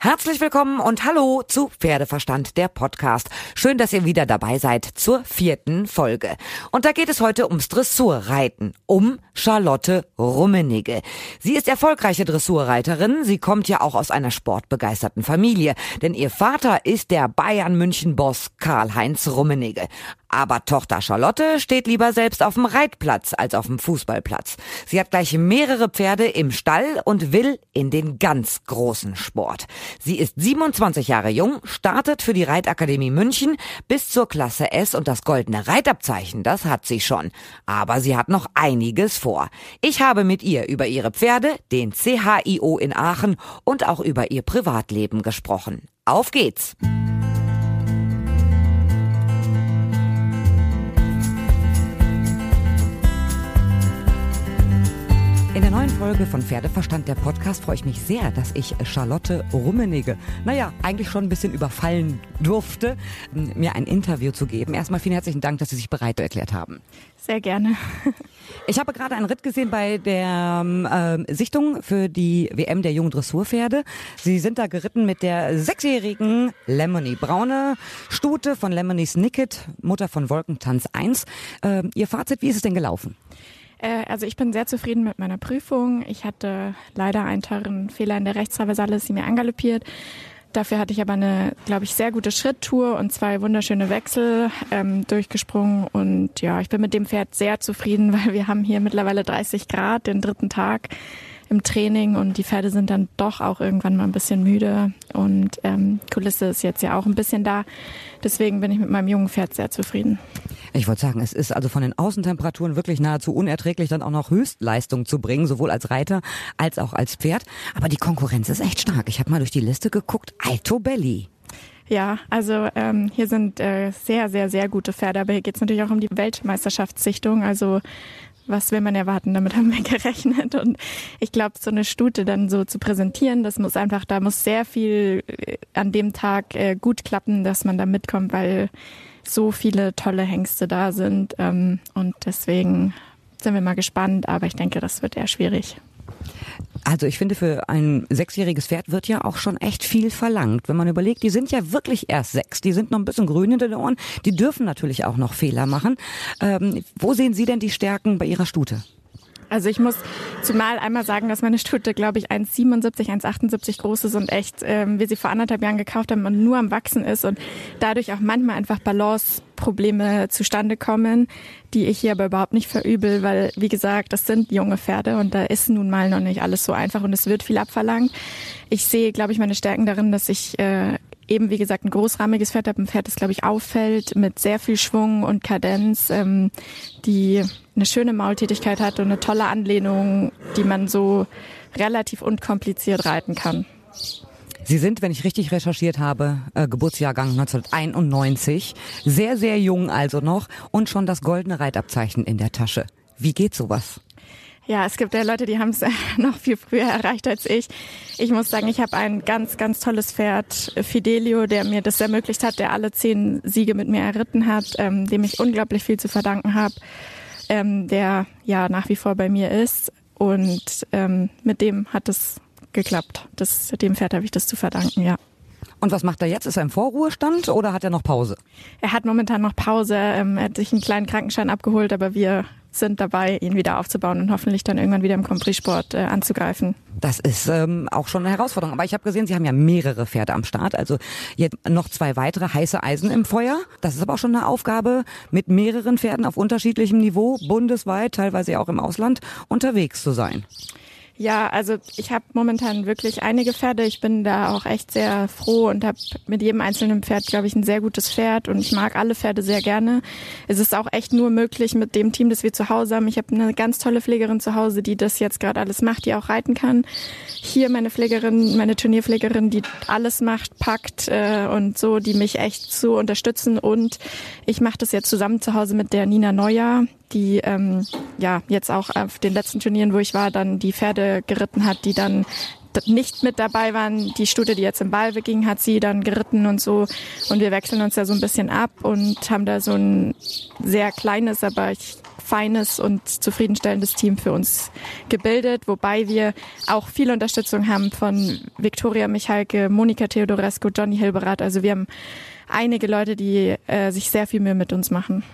Herzlich willkommen und hallo zu Pferdeverstand, der Podcast. Schön, dass ihr wieder dabei seid zur vierten Folge. Und da geht es heute ums Dressurreiten, um Charlotte Rummenigge. Sie ist erfolgreiche Dressurreiterin. Sie kommt ja auch aus einer sportbegeisterten Familie, denn ihr Vater ist der Bayern München Boss Karl-Heinz Rummenigge. Aber Tochter Charlotte steht lieber selbst auf dem Reitplatz als auf dem Fußballplatz. Sie hat gleich mehrere Pferde im Stall und will in den ganz großen Sport. Sie ist 27 Jahre jung, startet für die Reitakademie München bis zur Klasse S und das goldene Reitabzeichen, das hat sie schon. Aber sie hat noch einiges vor. Ich habe mit ihr über ihre Pferde, den CHIO in Aachen und auch über ihr Privatleben gesprochen. Auf geht's! Der neuen Folge von Pferdeverstand, der Podcast, freue ich mich sehr, dass ich Charlotte Rummenigge, naja, eigentlich schon ein bisschen überfallen durfte, mir ein Interview zu geben. Erstmal vielen herzlichen Dank, dass Sie sich bereit erklärt haben. Sehr gerne. Ich habe gerade einen Ritt gesehen bei der äh, Sichtung für die WM der jungen Dressurpferde. Sie sind da geritten mit der sechsjährigen Lemony Braune Stute von Lemony Snicket, Mutter von Wolkentanz 1. Äh, ihr Fazit, wie ist es denn gelaufen? Äh, also ich bin sehr zufrieden mit meiner Prüfung. Ich hatte leider einen teuren Fehler in der Rechtstraversale, sie mir angaloppiert. Dafür hatte ich aber eine, glaube ich, sehr gute Schritttour und zwei wunderschöne Wechsel ähm, durchgesprungen. Und ja, ich bin mit dem Pferd sehr zufrieden, weil wir haben hier mittlerweile 30 Grad, den dritten Tag im Training und die Pferde sind dann doch auch irgendwann mal ein bisschen müde und ähm, Kulisse ist jetzt ja auch ein bisschen da. Deswegen bin ich mit meinem jungen Pferd sehr zufrieden. Ich wollte sagen, es ist also von den Außentemperaturen wirklich nahezu unerträglich, dann auch noch Höchstleistung zu bringen, sowohl als Reiter als auch als Pferd. Aber die Konkurrenz ist echt stark. Ich habe mal durch die Liste geguckt. Alto Belli. Ja, also ähm, hier sind äh, sehr, sehr, sehr gute Pferde, aber hier geht es natürlich auch um die Weltmeisterschaftssichtung. Also was will man erwarten? Damit haben wir gerechnet. Und ich glaube, so eine Stute dann so zu präsentieren, das muss einfach, da muss sehr viel äh, an dem Tag äh, gut klappen, dass man da mitkommt, weil so viele tolle Hengste da sind. Ähm, und deswegen sind wir mal gespannt, aber ich denke, das wird eher schwierig. Also ich finde, für ein sechsjähriges Pferd wird ja auch schon echt viel verlangt. Wenn man überlegt, die sind ja wirklich erst sechs, die sind noch ein bisschen grün hinter den Ohren, die dürfen natürlich auch noch Fehler machen. Ähm, wo sehen Sie denn die Stärken bei Ihrer Stute? Also ich muss zumal einmal sagen, dass meine Stute, glaube ich, 1,77, 1,78 groß ist und echt, ähm, wir sie vor anderthalb Jahren gekauft haben und nur am Wachsen ist und dadurch auch manchmal einfach Balanceprobleme zustande kommen, die ich hier aber überhaupt nicht verübel, weil, wie gesagt, das sind junge Pferde und da ist nun mal noch nicht alles so einfach und es wird viel abverlangt. Ich sehe, glaube ich, meine Stärken darin, dass ich äh, eben, wie gesagt, ein großrahmiges Pferd habe, ein Pferd, das, glaube ich, auffällt mit sehr viel Schwung und Kadenz, ähm, die eine schöne Maultätigkeit hat und eine tolle Anlehnung, die man so relativ unkompliziert reiten kann. Sie sind, wenn ich richtig recherchiert habe, äh, Geburtsjahrgang 1991, sehr, sehr jung also noch und schon das goldene Reitabzeichen in der Tasche. Wie geht sowas? Ja, es gibt ja Leute, die haben es noch viel früher erreicht als ich. Ich muss sagen, ich habe ein ganz, ganz tolles Pferd, Fidelio, der mir das ermöglicht hat, der alle zehn Siege mit mir erritten hat, ähm, dem ich unglaublich viel zu verdanken habe, ähm, der ja nach wie vor bei mir ist. Und ähm, mit dem hat es geklappt. Das, dem Pferd habe ich das zu verdanken, ja. Und was macht er jetzt? Ist er im Vorruhestand oder hat er noch Pause? Er hat momentan noch Pause. Ähm, er hat sich einen kleinen Krankenschein abgeholt, aber wir sind dabei, ihn wieder aufzubauen und hoffentlich dann irgendwann wieder im Compris-Sport äh, anzugreifen. Das ist ähm, auch schon eine Herausforderung. Aber ich habe gesehen, Sie haben ja mehrere Pferde am Start. Also jetzt noch zwei weitere heiße Eisen im Feuer. Das ist aber auch schon eine Aufgabe, mit mehreren Pferden auf unterschiedlichem Niveau, bundesweit, teilweise auch im Ausland, unterwegs zu sein. Ja, also ich habe momentan wirklich einige Pferde. Ich bin da auch echt sehr froh und habe mit jedem einzelnen Pferd, glaube ich, ein sehr gutes Pferd und ich mag alle Pferde sehr gerne. Es ist auch echt nur möglich mit dem Team, das wir zu Hause haben. Ich habe eine ganz tolle Pflegerin zu Hause, die das jetzt gerade alles macht, die auch reiten kann. Hier meine Pflegerin, meine Turnierpflegerin, die alles macht, packt äh, und so, die mich echt so unterstützen. Und ich mache das jetzt zusammen zu Hause mit der Nina Neuer, die ähm, ja jetzt auch auf den letzten Turnieren, wo ich war, dann die Pferde geritten hat, die dann nicht mit dabei waren. Die Stute, die jetzt im Ball ging, hat sie dann geritten und so. Und wir wechseln uns da so ein bisschen ab und haben da so ein sehr kleines, aber feines und zufriedenstellendes Team für uns gebildet, wobei wir auch viel Unterstützung haben von Viktoria Michalke, Monika Theodorescu, Johnny Hilberath. Also wir haben einige Leute, die äh, sich sehr viel Mühe mit uns machen.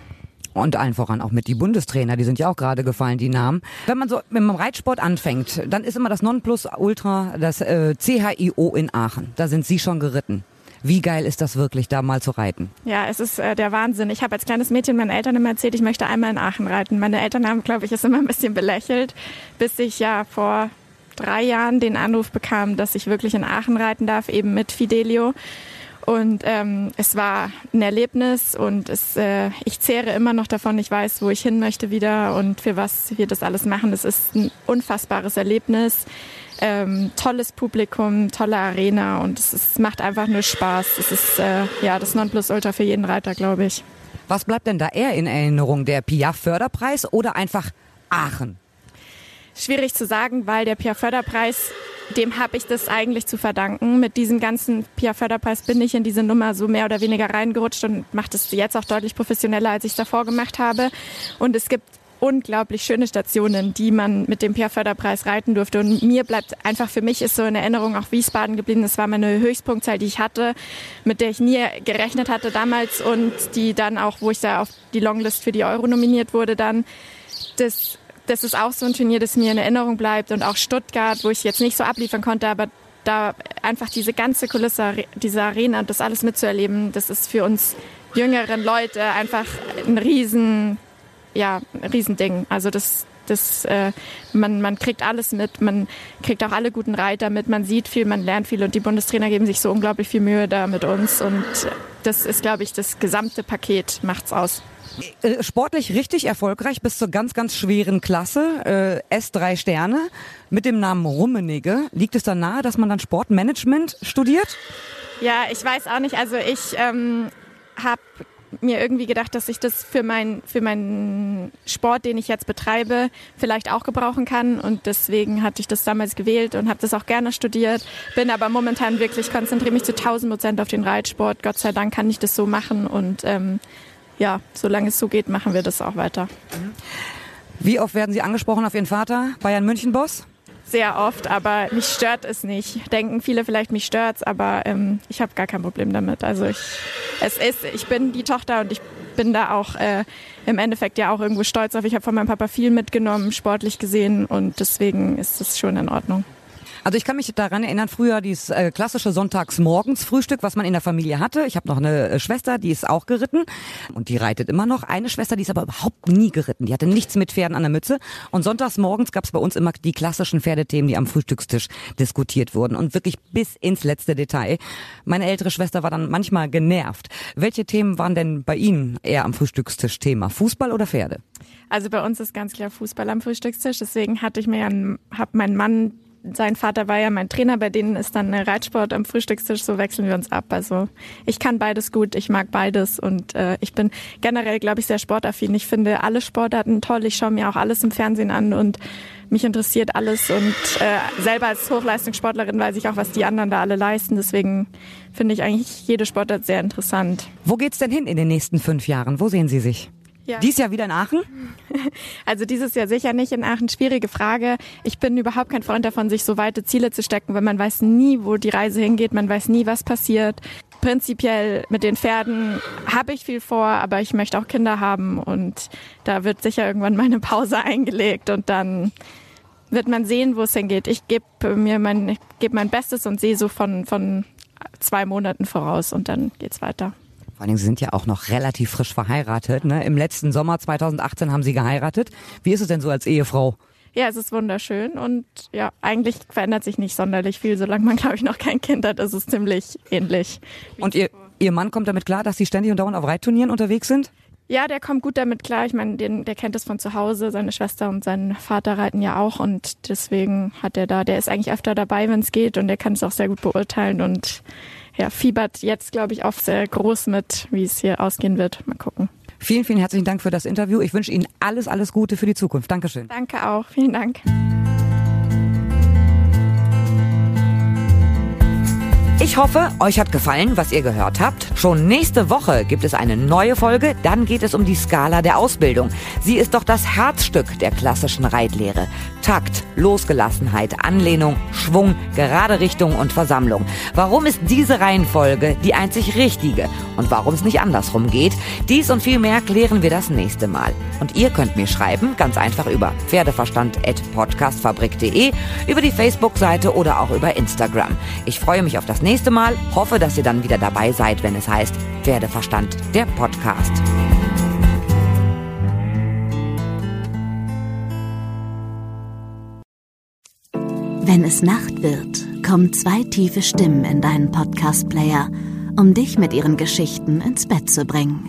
Und allen voran auch mit die Bundestrainer, die sind ja auch gerade gefallen, die Namen. Wenn man so mit dem Reitsport anfängt, dann ist immer das Nonplusultra das äh, CHIO in Aachen. Da sind Sie schon geritten. Wie geil ist das wirklich, da mal zu reiten? Ja, es ist äh, der Wahnsinn. Ich habe als kleines Mädchen meinen Eltern immer erzählt, ich möchte einmal in Aachen reiten. Meine Eltern haben, glaube ich, es immer ein bisschen belächelt, bis ich ja vor drei Jahren den Anruf bekam, dass ich wirklich in Aachen reiten darf, eben mit Fidelio. Und ähm, es war ein Erlebnis und es, äh, ich zehre immer noch davon. Ich weiß, wo ich hin möchte wieder und für was wir das alles machen. Es ist ein unfassbares Erlebnis. Ähm, tolles Publikum, tolle Arena und es, es macht einfach nur Spaß. Es ist äh, ja das Nonplusultra für jeden Reiter, glaube ich. Was bleibt denn da eher in Erinnerung? Der Piaf-Förderpreis oder einfach Aachen? Schwierig zu sagen, weil der Pia-Förderpreis, dem habe ich das eigentlich zu verdanken. Mit diesem ganzen Pia-Förderpreis bin ich in diese Nummer so mehr oder weniger reingerutscht und mache das jetzt auch deutlich professioneller, als ich es davor gemacht habe. Und es gibt unglaublich schöne Stationen, die man mit dem Pia-Förderpreis reiten durfte. Und mir bleibt einfach für mich ist so in Erinnerung auch Wiesbaden geblieben. Das war meine Höchstpunktzahl, die ich hatte, mit der ich nie gerechnet hatte damals und die dann auch, wo ich da auf die Longlist für die Euro nominiert wurde, dann das das ist auch so ein Turnier, das mir in Erinnerung bleibt. Und auch Stuttgart, wo ich jetzt nicht so abliefern konnte, aber da einfach diese ganze Kulisse, diese Arena und das alles mitzuerleben, das ist für uns jüngeren Leute einfach ein riesen, ja, ein Riesending. Also das, das, äh, man, man kriegt alles mit, man kriegt auch alle guten Reiter mit, man sieht viel, man lernt viel und die Bundestrainer geben sich so unglaublich viel Mühe da mit uns und das ist, glaube ich, das gesamte Paket macht's aus. Äh, sportlich richtig erfolgreich bis zur ganz, ganz schweren Klasse, äh, S3 Sterne, mit dem Namen Rummenigge. Liegt es da nahe, dass man dann Sportmanagement studiert? Ja, ich weiß auch nicht. Also ich ähm, habe mir irgendwie gedacht, dass ich das für, mein, für meinen Sport, den ich jetzt betreibe, vielleicht auch gebrauchen kann. Und deswegen hatte ich das damals gewählt und habe das auch gerne studiert. Bin aber momentan wirklich, konzentriere mich zu 1000 Prozent auf den Reitsport. Gott sei Dank kann ich das so machen und ähm, ja, solange es so geht, machen wir das auch weiter. Wie oft werden Sie angesprochen auf Ihren Vater, Bayern München Boss? Sehr oft, aber mich stört es nicht. Denken viele vielleicht, mich stört's, aber ähm, ich habe gar kein Problem damit. Also ich, es ist, ich bin die Tochter und ich bin da auch äh, im Endeffekt ja auch irgendwo stolz auf. Ich habe von meinem Papa viel mitgenommen, sportlich gesehen und deswegen ist es schon in Ordnung. Also ich kann mich daran erinnern, früher dieses äh, klassische Sonntagsmorgens-Frühstück, was man in der Familie hatte. Ich habe noch eine äh, Schwester, die ist auch geritten und die reitet immer noch. Eine Schwester, die ist aber überhaupt nie geritten. Die hatte nichts mit Pferden an der Mütze. Und sonntags morgens gab es bei uns immer die klassischen Pferdethemen, die am Frühstückstisch diskutiert wurden und wirklich bis ins letzte Detail. Meine ältere Schwester war dann manchmal genervt. Welche Themen waren denn bei Ihnen eher am Frühstückstisch Thema? Fußball oder Pferde? Also bei uns ist ganz klar Fußball am Frühstückstisch. Deswegen hatte ich mir ja, hab meinen Mann sein Vater war ja mein Trainer, bei denen ist dann Reitsport am Frühstückstisch, so wechseln wir uns ab. Also ich kann beides gut, ich mag beides und äh, ich bin generell, glaube ich, sehr sportaffin. Ich finde alle Sportarten toll, ich schaue mir auch alles im Fernsehen an und mich interessiert alles und äh, selber als Hochleistungssportlerin weiß ich auch, was die anderen da alle leisten. Deswegen finde ich eigentlich jede Sportart sehr interessant. Wo geht's denn hin in den nächsten fünf Jahren? Wo sehen Sie sich? Ja. Dies Jahr wieder in Aachen? Also dieses Jahr sicher nicht in Aachen. Schwierige Frage. Ich bin überhaupt kein Freund davon, sich so weite Ziele zu stecken, weil man weiß nie, wo die Reise hingeht. Man weiß nie, was passiert. Prinzipiell mit den Pferden habe ich viel vor, aber ich möchte auch Kinder haben und da wird sicher irgendwann meine Pause eingelegt und dann wird man sehen, wo es hingeht. Ich gebe mir mein, ich gebe mein Bestes und sehe so von, von zwei Monaten voraus und dann geht's weiter. Vor Dingen, Sie sind ja auch noch relativ frisch verheiratet. Ne? Im letzten Sommer 2018 haben Sie geheiratet. Wie ist es denn so als Ehefrau? Ja, es ist wunderschön und ja, eigentlich verändert sich nicht sonderlich viel, solange man, glaube ich, noch kein Kind hat. ist Es ziemlich ähnlich. Und ihr, ihr Mann kommt damit klar, dass Sie ständig und dauernd auf Reitturnieren unterwegs sind? Ja, der kommt gut damit klar. Ich meine, den, der kennt es von zu Hause. Seine Schwester und sein Vater reiten ja auch und deswegen hat er da, der ist eigentlich öfter dabei, wenn es geht und der kann es auch sehr gut beurteilen und ja, fiebert jetzt, glaube ich, auch sehr groß mit, wie es hier ausgehen wird. Mal gucken. Vielen, vielen herzlichen Dank für das Interview. Ich wünsche Ihnen alles, alles Gute für die Zukunft. Dankeschön. Danke auch. Vielen Dank. Ich hoffe, euch hat gefallen, was ihr gehört habt. Schon nächste Woche gibt es eine neue Folge. Dann geht es um die Skala der Ausbildung. Sie ist doch das Herzstück der klassischen Reitlehre. Takt, Losgelassenheit, Anlehnung, Schwung, gerade Richtung und Versammlung. Warum ist diese Reihenfolge die einzig richtige? Und warum es nicht andersrum geht? Dies und viel mehr klären wir das nächste Mal. Und ihr könnt mir schreiben, ganz einfach über pferdeverstand.podcastfabrik.de, über die Facebook-Seite oder auch über Instagram. Ich freue mich auf das nächste Mal, hoffe, dass ihr dann wieder dabei seid, wenn es heißt Pferdeverstand, der Podcast. Wenn es Nacht wird, kommen zwei tiefe Stimmen in deinen Podcast-Player, um dich mit ihren Geschichten ins Bett zu bringen.